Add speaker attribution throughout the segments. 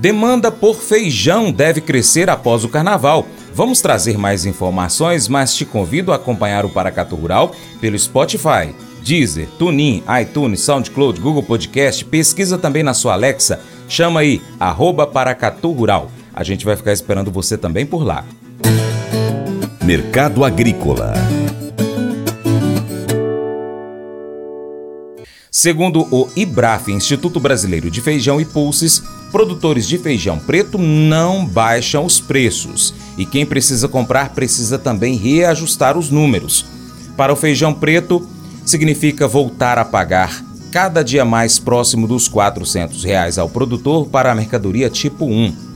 Speaker 1: Demanda por feijão deve crescer após o carnaval. Vamos trazer mais informações, mas te convido a acompanhar o Paracatu Rural pelo Spotify, Deezer, TuneIn, iTunes, SoundCloud, Google Podcast. Pesquisa também na sua Alexa. Chama aí, arroba Paracatu Rural. A gente vai ficar esperando você também por lá.
Speaker 2: Mercado Agrícola
Speaker 1: Segundo o IBRAF, Instituto Brasileiro de Feijão e Pulses, produtores de feijão preto não baixam os preços e quem precisa comprar precisa também reajustar os números. Para o feijão preto, significa voltar a pagar cada dia mais próximo dos 400 reais ao produtor para a mercadoria tipo 1.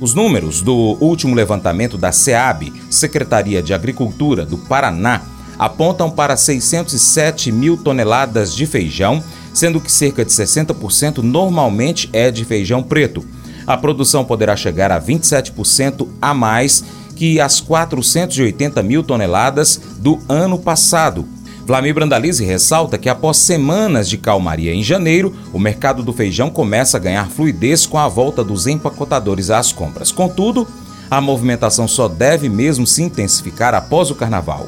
Speaker 1: Os números do último levantamento da SEAB, Secretaria de Agricultura do Paraná, apontam para 607 mil toneladas de feijão, sendo que cerca de 60% normalmente é de feijão preto. A produção poderá chegar a 27% a mais que as 480 mil toneladas do ano passado. Vlamir Brandalize ressalta que após semanas de calmaria em janeiro, o mercado do feijão começa a ganhar fluidez com a volta dos empacotadores às compras. Contudo, a movimentação só deve mesmo se intensificar após o carnaval.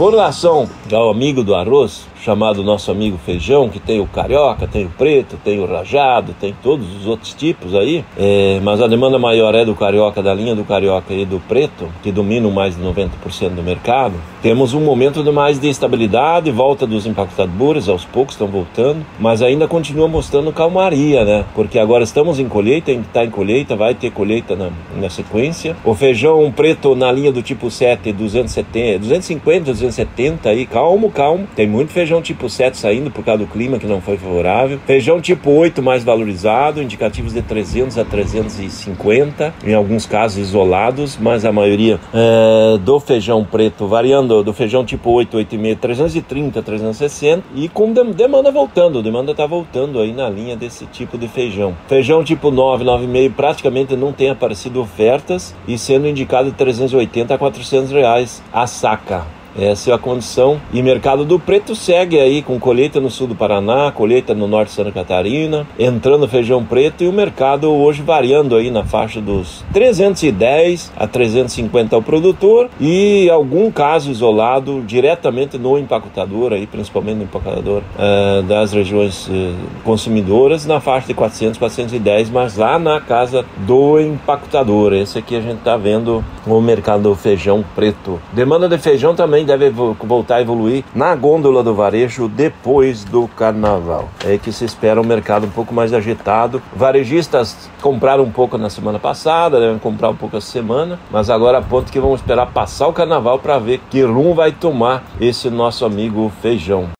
Speaker 3: Com relação ao amigo do arroz, chamado nosso amigo feijão, que tem o carioca, tem o preto, tem o rajado, tem todos os outros tipos aí, é, mas a demanda maior é do carioca, da linha do carioca e do preto, que dominam mais de 90% do mercado. Temos um momento de mais de estabilidade, volta dos impactadores, aos poucos estão voltando, mas ainda continua mostrando calmaria, né? Porque agora estamos em colheita, está em colheita, vai ter colheita na, na sequência. O feijão preto na linha do tipo 7, 270, 250, 270 aí, calmo, calmo, tem muito feijão Feijão tipo 7 saindo por causa do clima que não foi favorável. Feijão tipo 8 mais valorizado, indicativos de 300 a 350, em alguns casos isolados, mas a maioria é, do feijão preto variando do feijão tipo 8, 8,5, 330, 360 e com demanda voltando, demanda está voltando aí na linha desse tipo de feijão. Feijão tipo 9, 9,5 praticamente não tem aparecido ofertas e sendo indicado de 380 a 400 reais a saca. Essa é a condição. E mercado do preto segue aí com colheita no sul do Paraná, colheita no norte de Santa Catarina, entrando feijão preto e o mercado hoje variando aí na faixa dos 310 a 350 ao produtor e algum caso isolado diretamente no empacotador aí, principalmente no empacotador uh, das regiões uh, consumidoras na faixa de 400, 410, mas lá na casa do empacotador. Esse aqui a gente está vendo o mercado do feijão preto. Demanda de feijão também também deve voltar a evoluir na gôndola do varejo depois do carnaval. É que se espera um mercado um pouco mais agitado. Varejistas compraram um pouco na semana passada, devem comprar um pouco essa semana, mas agora a ponto que vamos esperar passar o carnaval para ver que rumo vai tomar esse nosso amigo feijão.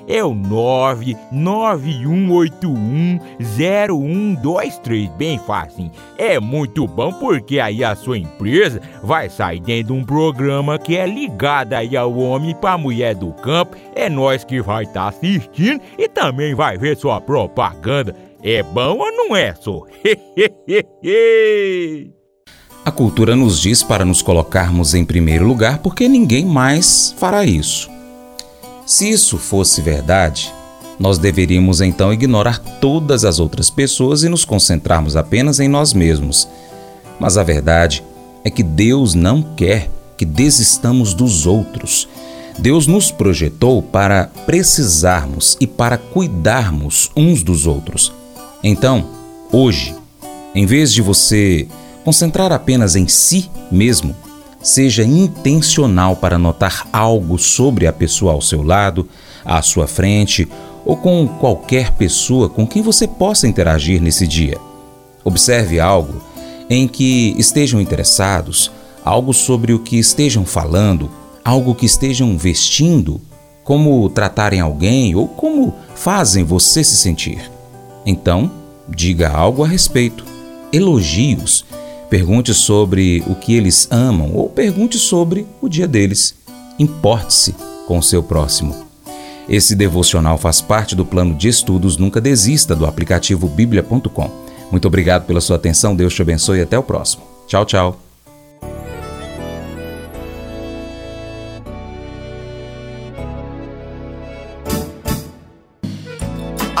Speaker 4: é o 991810123, bem fácil. É muito bom porque aí a sua empresa vai sair dentro de um programa que é ligado aí ao homem para mulher do campo. É nós que vai estar tá assistindo e também vai ver sua propaganda. É bom ou não é, só?
Speaker 1: A cultura nos diz para nos colocarmos em primeiro lugar porque ninguém mais fará isso. Se isso fosse verdade, nós deveríamos então ignorar todas as outras pessoas e nos concentrarmos apenas em nós mesmos. Mas a verdade é que Deus não quer que desistamos dos outros. Deus nos projetou para precisarmos e para cuidarmos uns dos outros. Então, hoje, em vez de você concentrar apenas em si mesmo, seja intencional para notar algo sobre a pessoa ao seu lado, à sua frente ou com qualquer pessoa com quem você possa interagir nesse dia. Observe algo em que estejam interessados, algo sobre o que estejam falando, algo que estejam vestindo, como tratarem alguém ou como fazem você se sentir. Então, diga algo a respeito, elogios, pergunte sobre o que eles amam ou pergunte sobre o dia deles. Importe-se com o seu próximo. Esse devocional faz parte do plano de estudos Nunca Desista do aplicativo bíblia.com. Muito obrigado pela sua atenção, Deus te abençoe e até o próximo. Tchau, tchau.